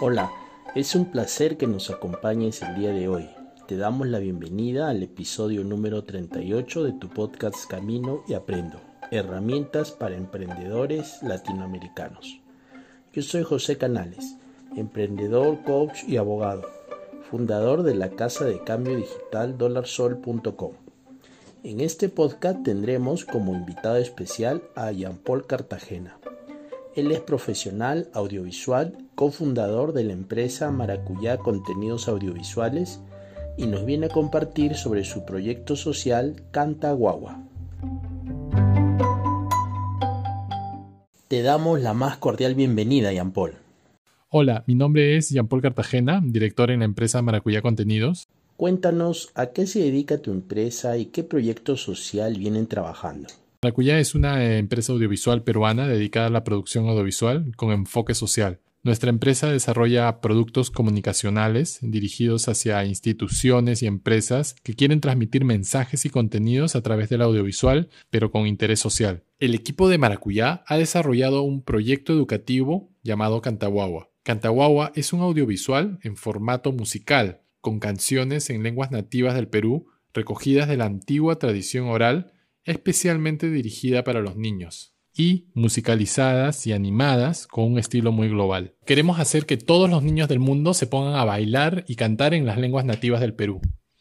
Hola, es un placer que nos acompañes el día de hoy. Te damos la bienvenida al episodio número 38 de tu podcast Camino y Aprendo, herramientas para emprendedores latinoamericanos. Yo soy José Canales, emprendedor, coach y abogado, fundador de la casa de cambio digital dolarsol.com. En este podcast tendremos como invitado especial a Jean Paul Cartagena. Él es profesional audiovisual, cofundador de la empresa Maracuyá Contenidos Audiovisuales y nos viene a compartir sobre su proyecto social Canta Guagua. Te damos la más cordial bienvenida, Jean Paul. Hola, mi nombre es Jean Paul Cartagena, director en la empresa Maracuyá Contenidos. Cuéntanos a qué se dedica tu empresa y qué proyecto social vienen trabajando. Maracuyá es una eh, empresa audiovisual peruana dedicada a la producción audiovisual con enfoque social. Nuestra empresa desarrolla productos comunicacionales dirigidos hacia instituciones y empresas que quieren transmitir mensajes y contenidos a través del audiovisual, pero con interés social. El equipo de Maracuyá ha desarrollado un proyecto educativo llamado Cantahuahua. Cantahuahua es un audiovisual en formato musical, con canciones en lenguas nativas del Perú, recogidas de la antigua tradición oral especialmente dirigida para los niños y musicalizadas y animadas con un estilo muy global. Queremos hacer que todos los niños del mundo se pongan a bailar y cantar en las lenguas nativas del Perú.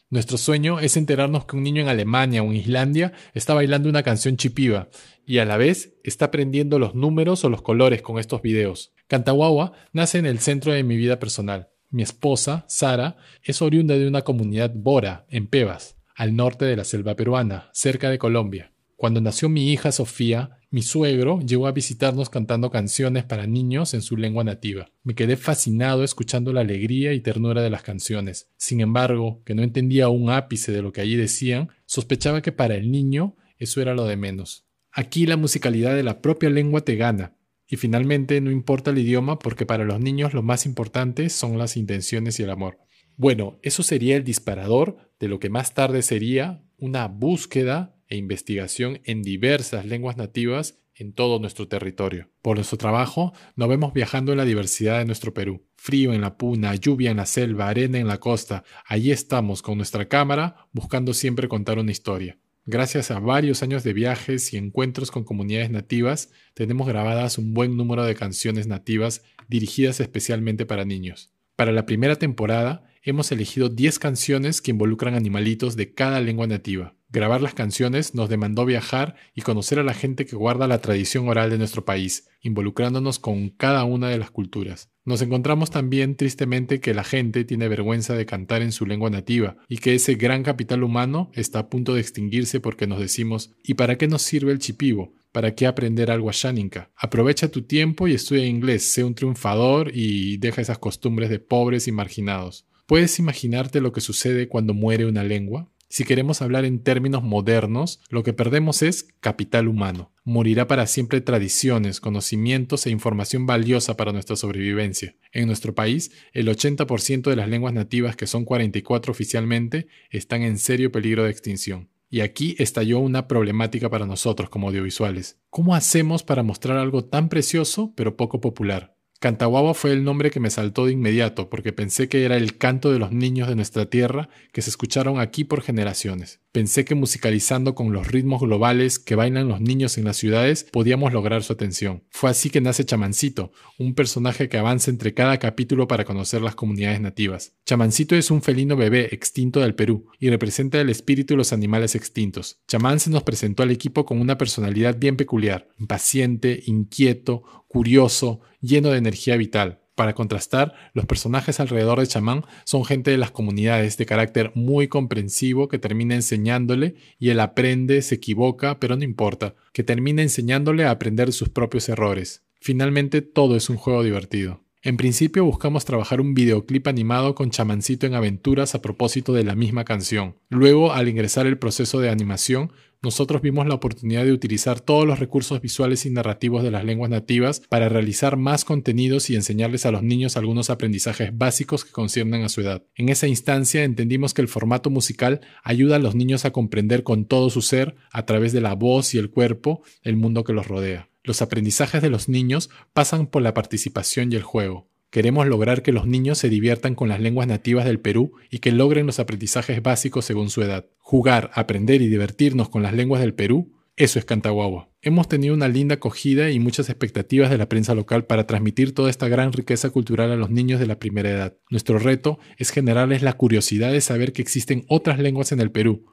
Nuestro sueño es enterarnos que un niño en Alemania o en Islandia está bailando una canción chipiva y a la vez está aprendiendo los números o los colores con estos videos. Cantahuahua nace en el centro de mi vida personal. Mi esposa, Sara, es oriunda de una comunidad bora, en Pebas al norte de la selva peruana, cerca de Colombia. Cuando nació mi hija Sofía, mi suegro llegó a visitarnos cantando canciones para niños en su lengua nativa. Me quedé fascinado escuchando la alegría y ternura de las canciones. Sin embargo, que no entendía un ápice de lo que allí decían, sospechaba que para el niño eso era lo de menos. Aquí la musicalidad de la propia lengua te gana. Y finalmente no importa el idioma porque para los niños lo más importante son las intenciones y el amor. Bueno, eso sería el disparador de lo que más tarde sería una búsqueda e investigación en diversas lenguas nativas en todo nuestro territorio. Por nuestro trabajo, nos vemos viajando en la diversidad de nuestro Perú. Frío en la puna, lluvia en la selva, arena en la costa. Allí estamos con nuestra cámara buscando siempre contar una historia. Gracias a varios años de viajes y encuentros con comunidades nativas, tenemos grabadas un buen número de canciones nativas dirigidas especialmente para niños. Para la primera temporada hemos elegido 10 canciones que involucran animalitos de cada lengua nativa. Grabar las canciones nos demandó viajar y conocer a la gente que guarda la tradición oral de nuestro país, involucrándonos con cada una de las culturas. Nos encontramos también tristemente que la gente tiene vergüenza de cantar en su lengua nativa y que ese gran capital humano está a punto de extinguirse porque nos decimos ¿y para qué nos sirve el chipivo? ¿Para qué aprender algo asháninca? Aprovecha tu tiempo y estudia inglés, sé un triunfador y deja esas costumbres de pobres y marginados. ¿Puedes imaginarte lo que sucede cuando muere una lengua? Si queremos hablar en términos modernos, lo que perdemos es capital humano. Morirá para siempre tradiciones, conocimientos e información valiosa para nuestra sobrevivencia. En nuestro país, el 80% de las lenguas nativas, que son 44 oficialmente, están en serio peligro de extinción. Y aquí estalló una problemática para nosotros como audiovisuales. ¿Cómo hacemos para mostrar algo tan precioso pero poco popular? Cantahuahua fue el nombre que me saltó de inmediato porque pensé que era el canto de los niños de nuestra tierra que se escucharon aquí por generaciones. Pensé que musicalizando con los ritmos globales que bailan los niños en las ciudades podíamos lograr su atención. Fue así que nace Chamancito, un personaje que avanza entre cada capítulo para conocer las comunidades nativas. Chamancito es un felino bebé extinto del Perú y representa el espíritu de los animales extintos. Chamán se nos presentó al equipo con una personalidad bien peculiar, impaciente, inquieto, curioso, lleno de energía vital. Para contrastar, los personajes alrededor de Chamán son gente de las comunidades de carácter muy comprensivo que termina enseñándole y él aprende, se equivoca, pero no importa, que termina enseñándole a aprender sus propios errores. Finalmente todo es un juego divertido. En principio buscamos trabajar un videoclip animado con chamancito en aventuras a propósito de la misma canción. Luego, al ingresar el proceso de animación, nosotros vimos la oportunidad de utilizar todos los recursos visuales y narrativos de las lenguas nativas para realizar más contenidos y enseñarles a los niños algunos aprendizajes básicos que conciernen a su edad. En esa instancia entendimos que el formato musical ayuda a los niños a comprender con todo su ser, a través de la voz y el cuerpo, el mundo que los rodea. Los aprendizajes de los niños pasan por la participación y el juego. Queremos lograr que los niños se diviertan con las lenguas nativas del Perú y que logren los aprendizajes básicos según su edad. Jugar, aprender y divertirnos con las lenguas del Perú, eso es Cantaguagua. Hemos tenido una linda acogida y muchas expectativas de la prensa local para transmitir toda esta gran riqueza cultural a los niños de la primera edad. Nuestro reto es generarles la curiosidad de saber que existen otras lenguas en el Perú,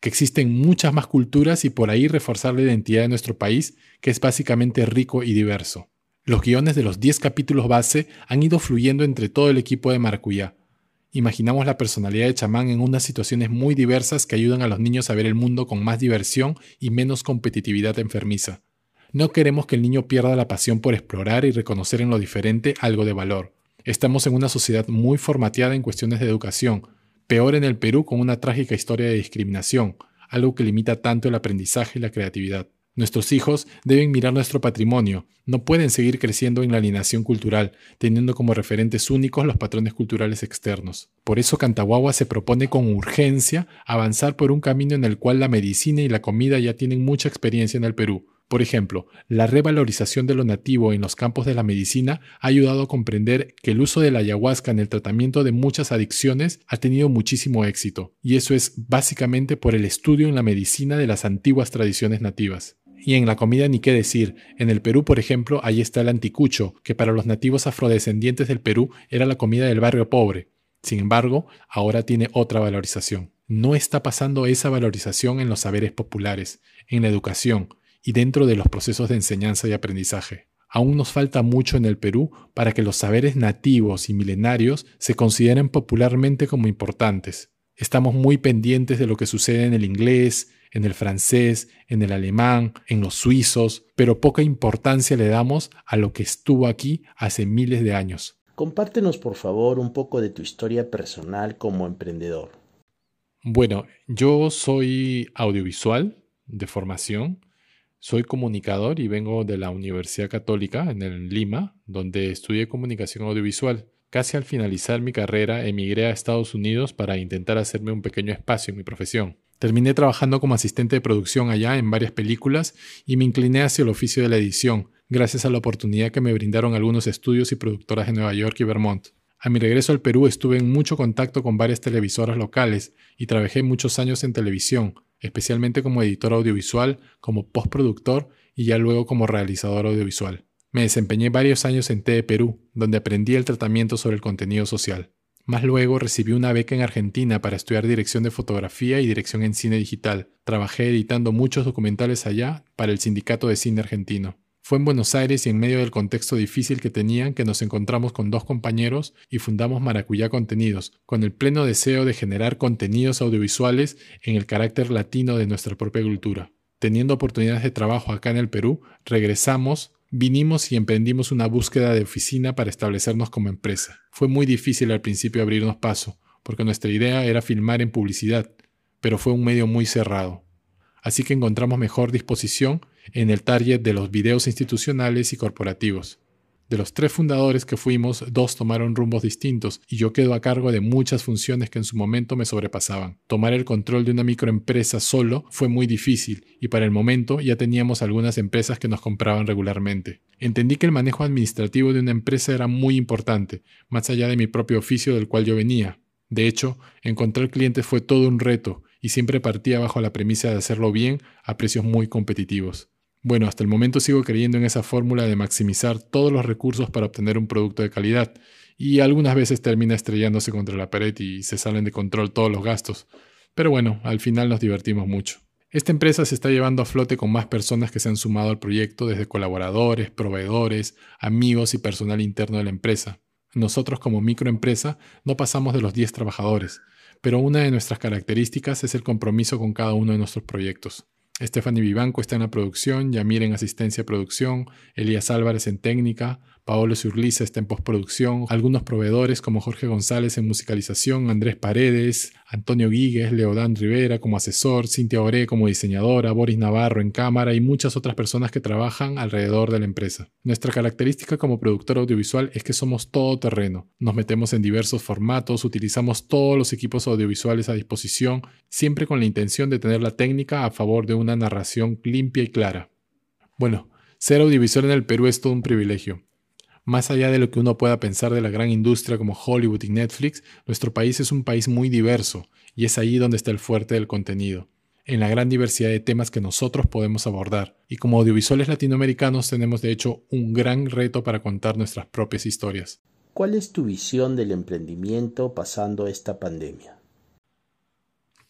que existen muchas más culturas y por ahí reforzar la identidad de nuestro país, que es básicamente rico y diverso. Los guiones de los 10 capítulos base han ido fluyendo entre todo el equipo de Maracuyá. Imaginamos la personalidad de chamán en unas situaciones muy diversas que ayudan a los niños a ver el mundo con más diversión y menos competitividad enfermiza. No queremos que el niño pierda la pasión por explorar y reconocer en lo diferente algo de valor. Estamos en una sociedad muy formateada en cuestiones de educación, peor en el Perú con una trágica historia de discriminación, algo que limita tanto el aprendizaje y la creatividad. Nuestros hijos deben mirar nuestro patrimonio, no pueden seguir creciendo en la alienación cultural, teniendo como referentes únicos los patrones culturales externos. Por eso Cantaguagua se propone con urgencia avanzar por un camino en el cual la medicina y la comida ya tienen mucha experiencia en el Perú. Por ejemplo, la revalorización de lo nativo en los campos de la medicina ha ayudado a comprender que el uso de la ayahuasca en el tratamiento de muchas adicciones ha tenido muchísimo éxito, y eso es básicamente por el estudio en la medicina de las antiguas tradiciones nativas. Y en la comida ni qué decir. En el Perú, por ejemplo, ahí está el anticucho, que para los nativos afrodescendientes del Perú era la comida del barrio pobre. Sin embargo, ahora tiene otra valorización. No está pasando esa valorización en los saberes populares, en la educación y dentro de los procesos de enseñanza y aprendizaje. Aún nos falta mucho en el Perú para que los saberes nativos y milenarios se consideren popularmente como importantes. Estamos muy pendientes de lo que sucede en el inglés, en el francés, en el alemán, en los suizos, pero poca importancia le damos a lo que estuvo aquí hace miles de años. Compártenos por favor un poco de tu historia personal como emprendedor. Bueno, yo soy audiovisual de formación, soy comunicador y vengo de la Universidad Católica en Lima, donde estudié comunicación audiovisual. Casi al finalizar mi carrera emigré a Estados Unidos para intentar hacerme un pequeño espacio en mi profesión. Terminé trabajando como asistente de producción allá en varias películas y me incliné hacia el oficio de la edición, gracias a la oportunidad que me brindaron algunos estudios y productoras de Nueva York y Vermont. A mi regreso al Perú estuve en mucho contacto con varias televisoras locales y trabajé muchos años en televisión, especialmente como editor audiovisual, como postproductor y ya luego como realizador audiovisual. Me desempeñé varios años en TE Perú, donde aprendí el tratamiento sobre el contenido social. Más luego recibí una beca en Argentina para estudiar dirección de fotografía y dirección en cine digital. Trabajé editando muchos documentales allá para el Sindicato de Cine Argentino. Fue en Buenos Aires y en medio del contexto difícil que tenían que nos encontramos con dos compañeros y fundamos Maracuyá Contenidos, con el pleno deseo de generar contenidos audiovisuales en el carácter latino de nuestra propia cultura. Teniendo oportunidades de trabajo acá en el Perú, regresamos Vinimos y emprendimos una búsqueda de oficina para establecernos como empresa. Fue muy difícil al principio abrirnos paso, porque nuestra idea era filmar en publicidad, pero fue un medio muy cerrado. Así que encontramos mejor disposición en el target de los videos institucionales y corporativos. De los tres fundadores que fuimos, dos tomaron rumbos distintos y yo quedo a cargo de muchas funciones que en su momento me sobrepasaban. Tomar el control de una microempresa solo fue muy difícil y para el momento ya teníamos algunas empresas que nos compraban regularmente. Entendí que el manejo administrativo de una empresa era muy importante, más allá de mi propio oficio del cual yo venía. De hecho, encontrar clientes fue todo un reto y siempre partía bajo la premisa de hacerlo bien a precios muy competitivos. Bueno, hasta el momento sigo creyendo en esa fórmula de maximizar todos los recursos para obtener un producto de calidad y algunas veces termina estrellándose contra la pared y se salen de control todos los gastos. Pero bueno, al final nos divertimos mucho. Esta empresa se está llevando a flote con más personas que se han sumado al proyecto, desde colaboradores, proveedores, amigos y personal interno de la empresa. Nosotros como microempresa no pasamos de los 10 trabajadores, pero una de nuestras características es el compromiso con cada uno de nuestros proyectos. Stephanie Vivanco está en la producción, Yamir en asistencia a producción, Elías Álvarez en técnica, Paolo Surliza está en postproducción, algunos proveedores como Jorge González en musicalización, Andrés Paredes, Antonio Guigues, Leodán Rivera como asesor, Cintia Oré como diseñadora, Boris Navarro en cámara y muchas otras personas que trabajan alrededor de la empresa. Nuestra característica como productor audiovisual es que somos todo terreno. Nos metemos en diversos formatos, utilizamos todos los equipos audiovisuales a disposición, siempre con la intención de tener la técnica a favor de una narración limpia y clara. Bueno, ser audiovisual en el Perú es todo un privilegio. Más allá de lo que uno pueda pensar de la gran industria como Hollywood y Netflix, nuestro país es un país muy diverso y es ahí donde está el fuerte del contenido, en la gran diversidad de temas que nosotros podemos abordar. Y como audiovisuales latinoamericanos tenemos de hecho un gran reto para contar nuestras propias historias. ¿Cuál es tu visión del emprendimiento pasando esta pandemia?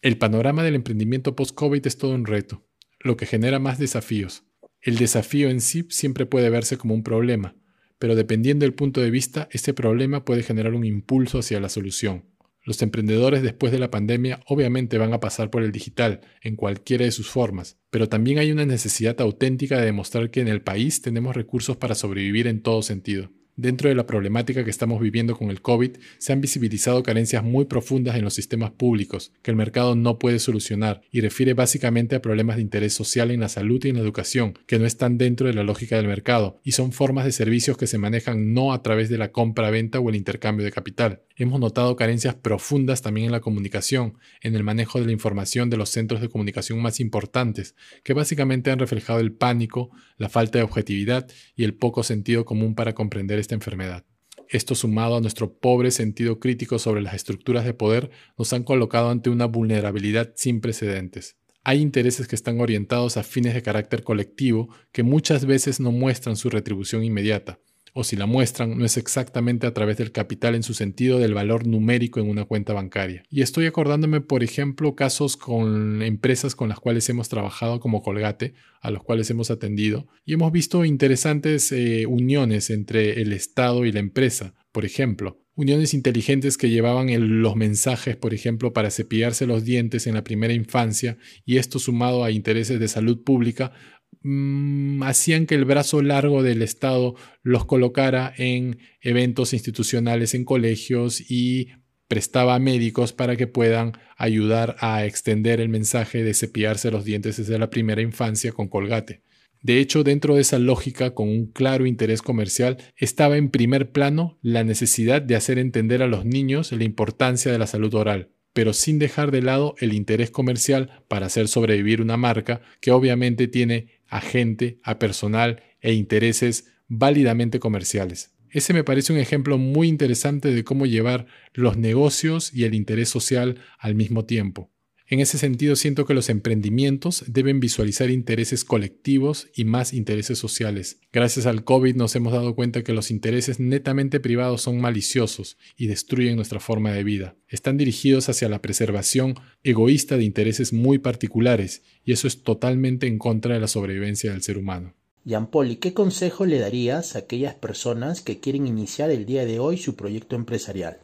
El panorama del emprendimiento post-COVID es todo un reto, lo que genera más desafíos. El desafío en sí siempre puede verse como un problema, pero dependiendo del punto de vista, este problema puede generar un impulso hacia la solución. Los emprendedores después de la pandemia obviamente van a pasar por el digital en cualquiera de sus formas, pero también hay una necesidad auténtica de demostrar que en el país tenemos recursos para sobrevivir en todo sentido. Dentro de la problemática que estamos viviendo con el COVID, se han visibilizado carencias muy profundas en los sistemas públicos que el mercado no puede solucionar y refiere básicamente a problemas de interés social en la salud y en la educación que no están dentro de la lógica del mercado y son formas de servicios que se manejan no a través de la compra-venta o el intercambio de capital. Hemos notado carencias profundas también en la comunicación, en el manejo de la información de los centros de comunicación más importantes, que básicamente han reflejado el pánico, la falta de objetividad y el poco sentido común para comprender enfermedad. Esto sumado a nuestro pobre sentido crítico sobre las estructuras de poder nos han colocado ante una vulnerabilidad sin precedentes. Hay intereses que están orientados a fines de carácter colectivo que muchas veces no muestran su retribución inmediata, o si la muestran, no es exactamente a través del capital en su sentido del valor numérico en una cuenta bancaria. Y estoy acordándome, por ejemplo, casos con empresas con las cuales hemos trabajado como Colgate, a los cuales hemos atendido, y hemos visto interesantes eh, uniones entre el Estado y la empresa. Por ejemplo, uniones inteligentes que llevaban los mensajes, por ejemplo, para cepillarse los dientes en la primera infancia, y esto sumado a intereses de salud pública, Mm, hacían que el brazo largo del Estado los colocara en eventos institucionales, en colegios y prestaba a médicos para que puedan ayudar a extender el mensaje de cepillarse los dientes desde la primera infancia con colgate. De hecho, dentro de esa lógica, con un claro interés comercial, estaba en primer plano la necesidad de hacer entender a los niños la importancia de la salud oral pero sin dejar de lado el interés comercial para hacer sobrevivir una marca que obviamente tiene a gente, a personal e intereses válidamente comerciales. Ese me parece un ejemplo muy interesante de cómo llevar los negocios y el interés social al mismo tiempo. En ese sentido, siento que los emprendimientos deben visualizar intereses colectivos y más intereses sociales. Gracias al COVID nos hemos dado cuenta que los intereses netamente privados son maliciosos y destruyen nuestra forma de vida. Están dirigidos hacia la preservación egoísta de intereses muy particulares y eso es totalmente en contra de la sobrevivencia del ser humano. ¿y qué consejo le darías a aquellas personas que quieren iniciar el día de hoy su proyecto empresarial?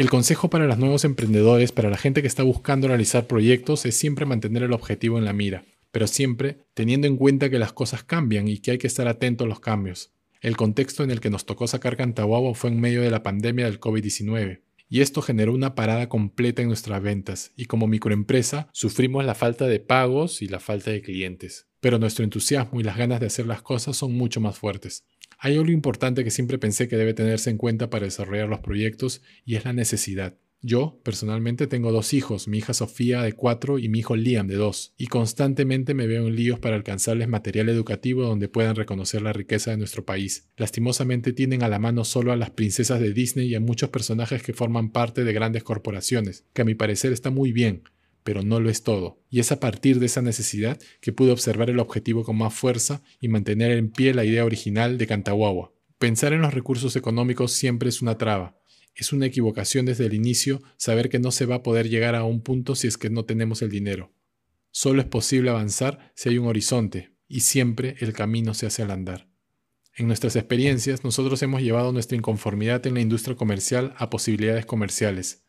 El consejo para los nuevos emprendedores, para la gente que está buscando realizar proyectos, es siempre mantener el objetivo en la mira, pero siempre teniendo en cuenta que las cosas cambian y que hay que estar atento a los cambios. El contexto en el que nos tocó sacar Cantahuabo fue en medio de la pandemia del COVID-19, y esto generó una parada completa en nuestras ventas, y como microempresa sufrimos la falta de pagos y la falta de clientes. Pero nuestro entusiasmo y las ganas de hacer las cosas son mucho más fuertes. Hay algo importante que siempre pensé que debe tenerse en cuenta para desarrollar los proyectos y es la necesidad. Yo, personalmente, tengo dos hijos, mi hija Sofía de 4 y mi hijo Liam de 2, y constantemente me veo en líos para alcanzarles material educativo donde puedan reconocer la riqueza de nuestro país. Lastimosamente tienen a la mano solo a las princesas de Disney y a muchos personajes que forman parte de grandes corporaciones, que a mi parecer está muy bien, pero no lo es todo. Y es a partir de esa necesidad que pude observar el objetivo con más fuerza y mantener en pie la idea original de Cantahuagua. Pensar en los recursos económicos siempre es una traba. Es una equivocación desde el inicio saber que no se va a poder llegar a un punto si es que no tenemos el dinero. Solo es posible avanzar si hay un horizonte, y siempre el camino se hace al andar. En nuestras experiencias, nosotros hemos llevado nuestra inconformidad en la industria comercial a posibilidades comerciales,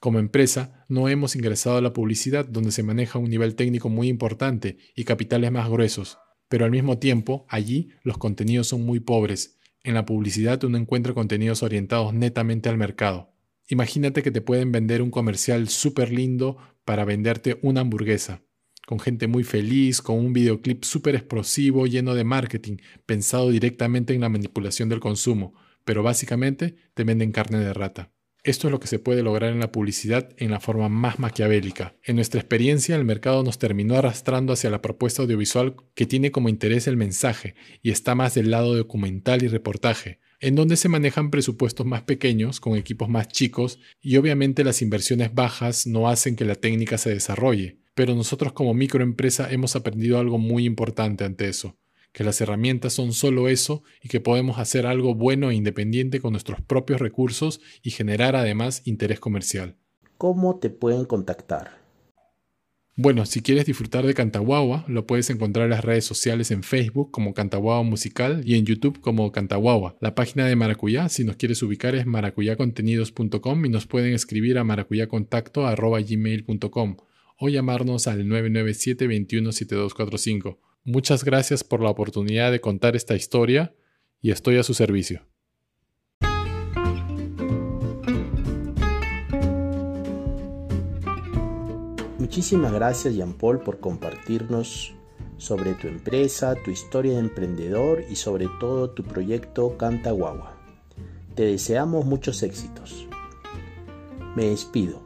como empresa, no hemos ingresado a la publicidad donde se maneja un nivel técnico muy importante y capitales más gruesos, pero al mismo tiempo, allí los contenidos son muy pobres. En la publicidad uno encuentra contenidos orientados netamente al mercado. Imagínate que te pueden vender un comercial súper lindo para venderte una hamburguesa, con gente muy feliz, con un videoclip súper explosivo, lleno de marketing, pensado directamente en la manipulación del consumo, pero básicamente te venden carne de rata. Esto es lo que se puede lograr en la publicidad en la forma más maquiavélica. En nuestra experiencia, el mercado nos terminó arrastrando hacia la propuesta audiovisual que tiene como interés el mensaje y está más del lado documental y reportaje, en donde se manejan presupuestos más pequeños, con equipos más chicos, y obviamente las inversiones bajas no hacen que la técnica se desarrolle. Pero nosotros como microempresa hemos aprendido algo muy importante ante eso, que las herramientas son solo eso y que podemos hacer algo bueno e independiente con nuestros propios recursos y generar además interés comercial. ¿Cómo te pueden contactar? Bueno, si quieres disfrutar de Cantaguagua, lo puedes encontrar en las redes sociales en Facebook como Cantaguagua Musical y en YouTube como Cantaguagua. La página de Maracuyá, si nos quieres ubicar, es maracuyacontenidos.com y nos pueden escribir a maracuyacontacto.gmail.com o llamarnos al 997 217245. Muchas gracias por la oportunidad de contar esta historia y estoy a su servicio. Muchísimas gracias Jean Paul por compartirnos sobre tu empresa, tu historia de emprendedor y sobre todo tu proyecto Canta Guagua. Te deseamos muchos éxitos. Me despido.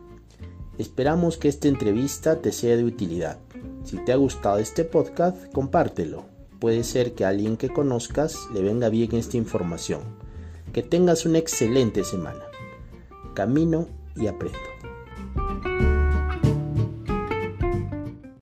Esperamos que esta entrevista te sea de utilidad. Si te ha gustado este podcast, compártelo. Puede ser que a alguien que conozcas le venga bien esta información. Que tengas una excelente semana. Camino y aprendo.